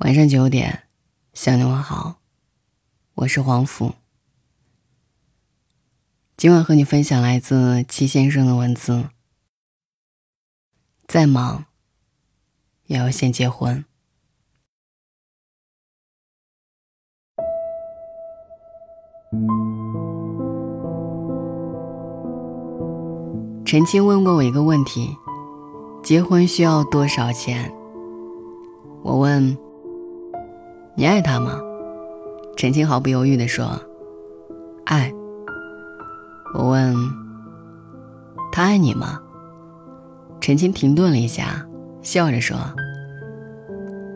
晚上九点，向你问好，我是黄甫。今晚和你分享来自齐先生的文字。再忙，也要先结婚。陈青问过我一个问题：结婚需要多少钱？我问。你爱他吗？陈青毫不犹豫的说：“爱。”我问：“他爱你吗？”陈青停顿了一下，笑着说：“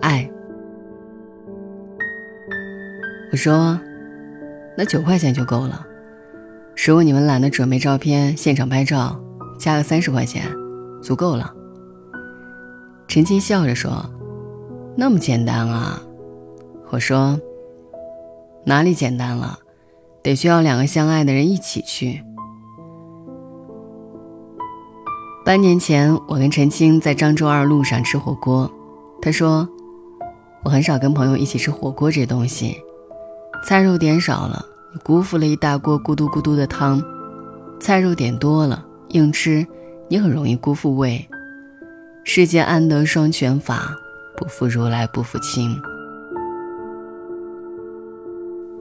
爱。”我说：“那九块钱就够了。如果你们懒得准备照片，现场拍照，加个三十块钱，足够了。”陈青笑着说：“那么简单啊。”我说：“哪里简单了？得需要两个相爱的人一起去。”半年前，我跟陈青在漳州二路上吃火锅，他说：“我很少跟朋友一起吃火锅，这东西，菜肉点少了，辜负了一大锅咕嘟咕嘟的汤；菜肉点多了，硬吃，你很容易辜负胃。世间安得双全法，不负如来不负卿。”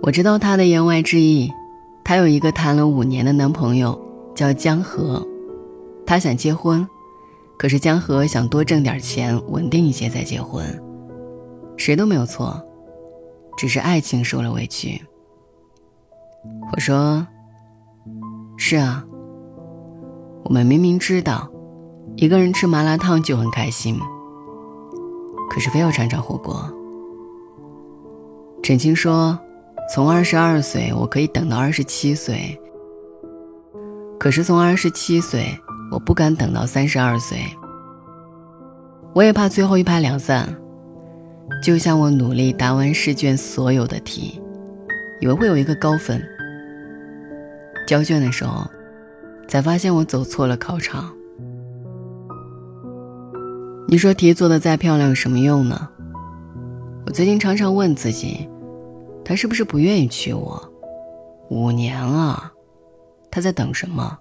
我知道她的言外之意，她有一个谈了五年的男朋友，叫江河，她想结婚，可是江河想多挣点钱，稳定一些再结婚，谁都没有错，只是爱情受了委屈。我说：“是啊，我们明明知道，一个人吃麻辣烫就很开心，可是非要尝尝火锅。”陈青说。从二十二岁，我可以等到二十七岁。可是从二十七岁，我不敢等到三十二岁。我也怕最后一拍两散。就像我努力答完试卷所有的题，以为会有一个高分。交卷的时候，才发现我走错了考场。你说题做的再漂亮有什么用呢？我最近常常问自己。他是不是不愿意娶我？五年啊，他在等什么？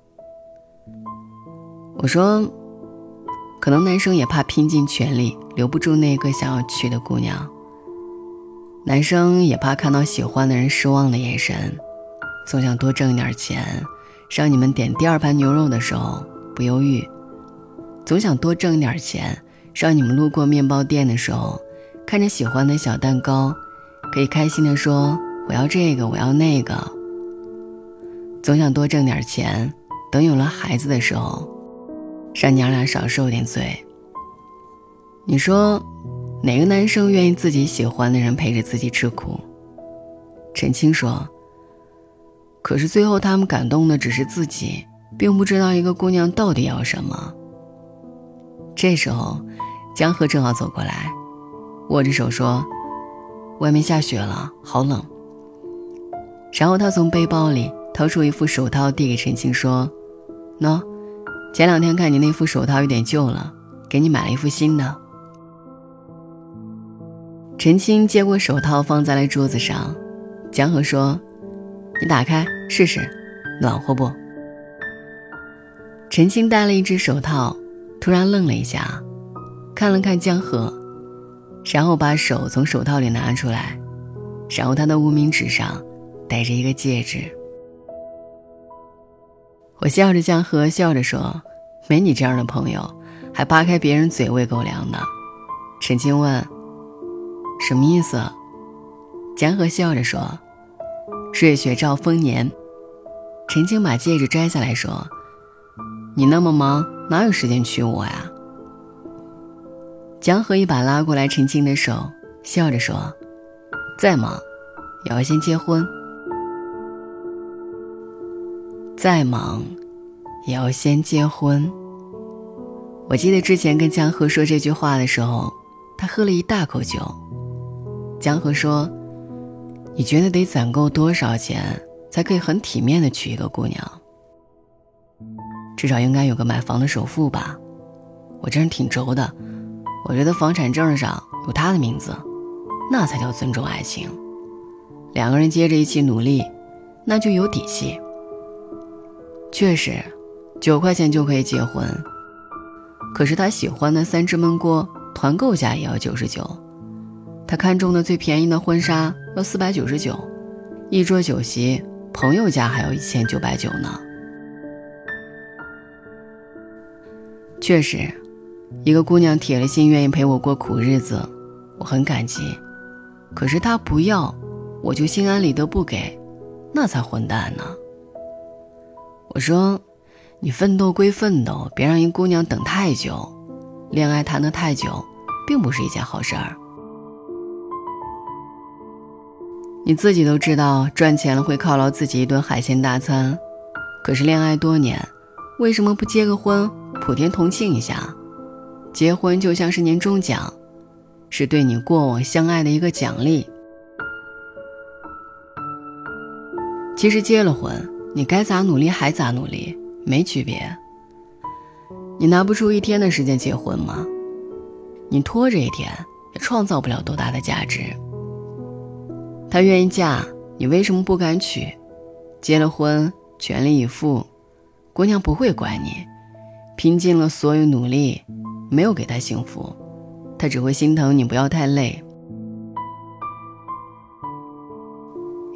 我说，可能男生也怕拼尽全力留不住那个想要娶的姑娘。男生也怕看到喜欢的人失望的眼神，总想多挣一点钱，让你们点第二盘牛肉的时候不犹豫。总想多挣一点钱，让你们路过面包店的时候，看着喜欢的小蛋糕。可以开心的说：“我要这个，我要那个。”总想多挣点钱，等有了孩子的时候，让娘俩少受点罪。你说，哪个男生愿意自己喜欢的人陪着自己吃苦？陈青说：“可是最后，他们感动的只是自己，并不知道一个姑娘到底要什么。”这时候，江河正好走过来，握着手说。外面下雪了，好冷。然后他从背包里掏出一副手套，递给陈青说：“喏，前两天看你那副手套有点旧了，给你买了一副新的。”陈青接过手套，放在了桌子上。江河说：“你打开试试，暖和不？”陈青戴了一只手套，突然愣了一下，看了看江河。然后把手从手套里拿出来，然后他的无名指上戴着一个戒指。我笑着江河笑着说：“没你这样的朋友，还扒开别人嘴喂狗粮呢。”陈青问：“什么意思？”江河笑着说：“瑞雪兆丰年。”陈青把戒指摘下来说：“你那么忙，哪有时间娶我呀？”江河一把拉过来陈静的手，笑着说：“再忙，也要先结婚。再忙，也要先结婚。”我记得之前跟江河说这句话的时候，他喝了一大口酒。江河说：“你觉得得攒够多少钱才可以很体面的娶一个姑娘？至少应该有个买房的首付吧？我这人挺轴的。”我觉得房产证上有他的名字，那才叫尊重爱情。两个人接着一起努力，那就有底气。确实，九块钱就可以结婚。可是他喜欢的三只焖锅团购价也要九十九，他看中的最便宜的婚纱要四百九十九，一桌酒席朋友家还要一千九百九呢。确实。一个姑娘铁了心愿意陪我过苦日子，我很感激。可是她不要，我就心安理得不给，那才混蛋呢。我说，你奋斗归奋斗，别让一姑娘等太久。恋爱谈得太久，并不是一件好事儿。你自己都知道，赚钱了会犒劳自己一顿海鲜大餐，可是恋爱多年，为什么不结个婚，普天同庆一下？结婚就像是年终奖，是对你过往相爱的一个奖励。其实结了婚，你该咋努力还咋努力，没区别。你拿不出一天的时间结婚吗？你拖着一天也创造不了多大的价值。她愿意嫁，你为什么不敢娶？结了婚，全力以赴，姑娘不会管你，拼尽了所有努力。没有给他幸福，他只会心疼你不要太累。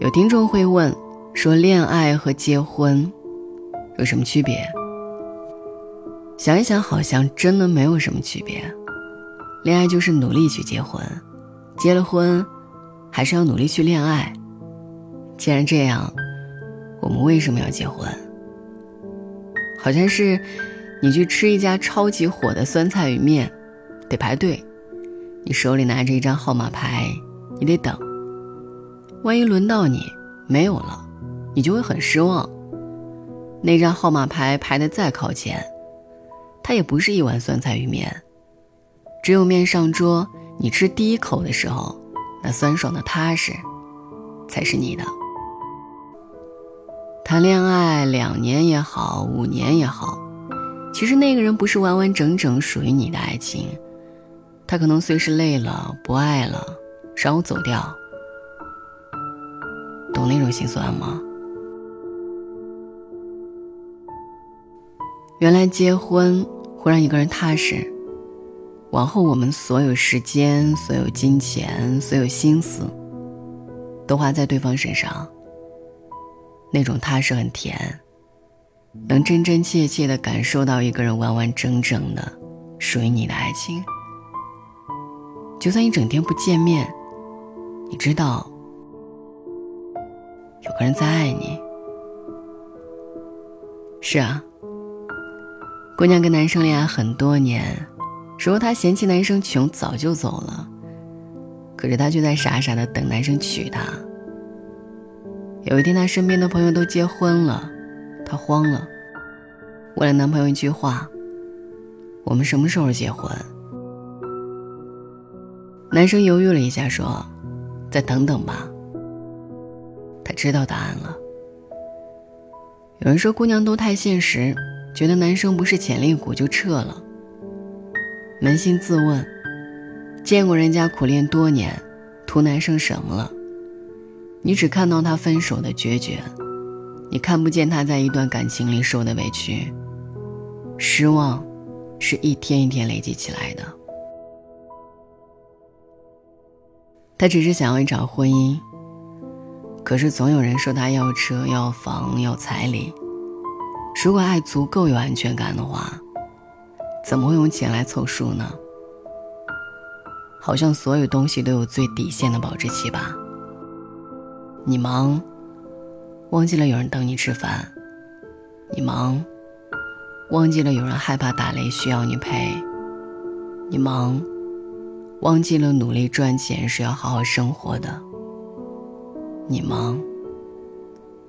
有听众会问，说恋爱和结婚有什么区别？想一想，好像真的没有什么区别。恋爱就是努力去结婚，结了婚，还是要努力去恋爱。既然这样，我们为什么要结婚？好像是。你去吃一家超级火的酸菜鱼面，得排队。你手里拿着一张号码牌，你得等。万一轮到你没有了，你就会很失望。那张号码牌排得再靠前，它也不是一碗酸菜鱼面。只有面上桌，你吃第一口的时候，那酸爽的踏实，才是你的。谈恋爱两年也好，五年也好。其实那个人不是完完整整属于你的爱情，他可能随时累了不爱了，然后走掉。懂那种心酸吗？原来结婚会让一个人踏实，往后我们所有时间、所有金钱、所有心思，都花在对方身上。那种踏实很甜。能真真切切的感受到一个人完完整整的属于你的爱情，就算一整天不见面，你知道有个人在爱你。是啊，姑娘跟男生恋爱很多年，如果她嫌弃男生穷，早就走了，可是她却在傻傻的等男生娶她。有一天，她身边的朋友都结婚了。她慌了，问了男朋友一句话：“我们什么时候结婚？”男生犹豫了一下，说：“再等等吧。”他知道答案了。有人说姑娘都太现实，觉得男生不是潜力股就撤了。扪心自问，见过人家苦练多年，图男生什么了？你只看到他分手的决绝。你看不见他在一段感情里受的委屈。失望，是一天一天累积起来的。他只是想要一场婚姻。可是总有人说他要车要房要彩礼。如果爱足够有安全感的话，怎么会用钱来凑数呢？好像所有东西都有最底线的保质期吧。你忙。忘记了有人等你吃饭，你忙；忘记了有人害怕打雷需要你陪，你忙；忘记了努力赚钱是要好好生活的，你忙；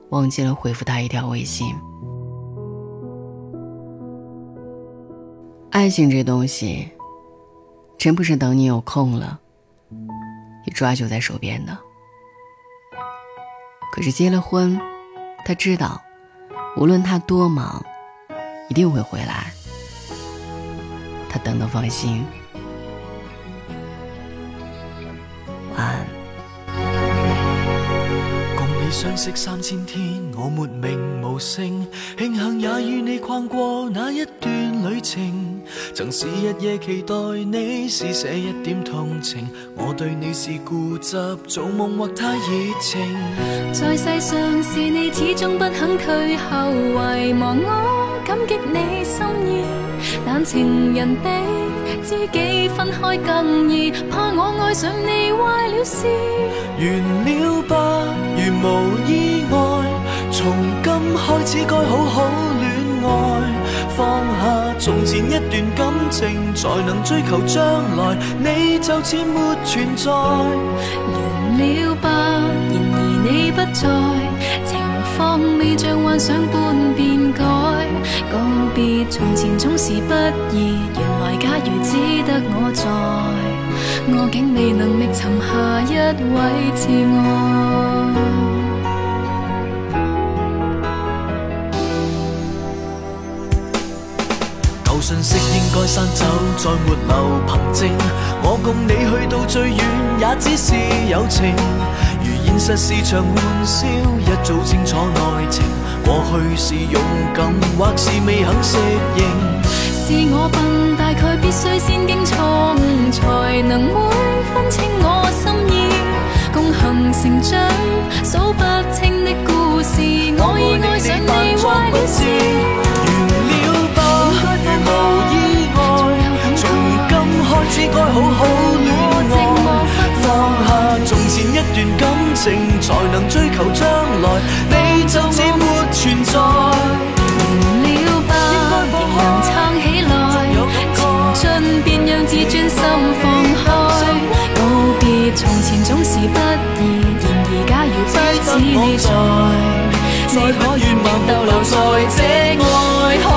忘记了回复他一条微信。爱情这东西，真不是等你有空了，一抓就在手边的。可是结了婚。他知道，无论他多忙，一定会回来。他等得放心。相识三千天，我没名无姓，庆幸也与你逛过那一段旅程。曾是日夜期待你，施舍一点同情。我对你是固执，做梦或太热情。在世上是你始终不肯退后，遗忘我，感激你心意。但情人的。知己分开更易，怕我爱上你坏了事。完了吧，如无意外，从今开始该好好恋爱。放下从前一段感情，才能追求将来。你就似没存在。完了吧，然而你不在。方未像幻想般变改，告别从前总是不易。原来假如只得我在，我竟未能觅寻下一位挚爱。旧讯息应该删走，再没留凭证。我共你去到最远，也只是友情。现实是场玩笑，一早清楚内情。过去是勇敢，或是未肯适应。是我笨，大概必须先经错误。能追求将来，你就似没存在，完了吧？仍能撑起来，前进便让自尊心放开，告别从前总是不易。然而，假如不此你在，你可愿吗？逗留在这爱海，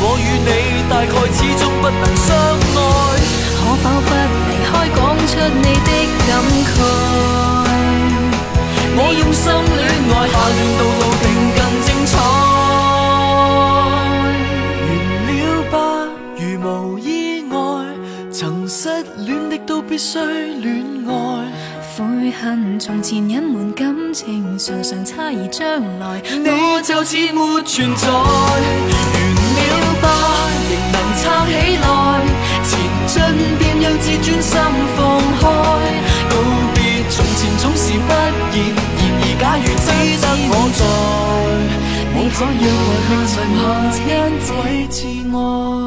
我与你大概始终不能相爱，可否不离开，讲出你的？感慨，我用心恋爱，下段道路定更精彩。完了吧，如无意外，曾失恋的都必须恋爱。悔恨从前隐瞒感情，常常差而将来，我就似没存在。完了。在幽暗下沉下，一位挚爱。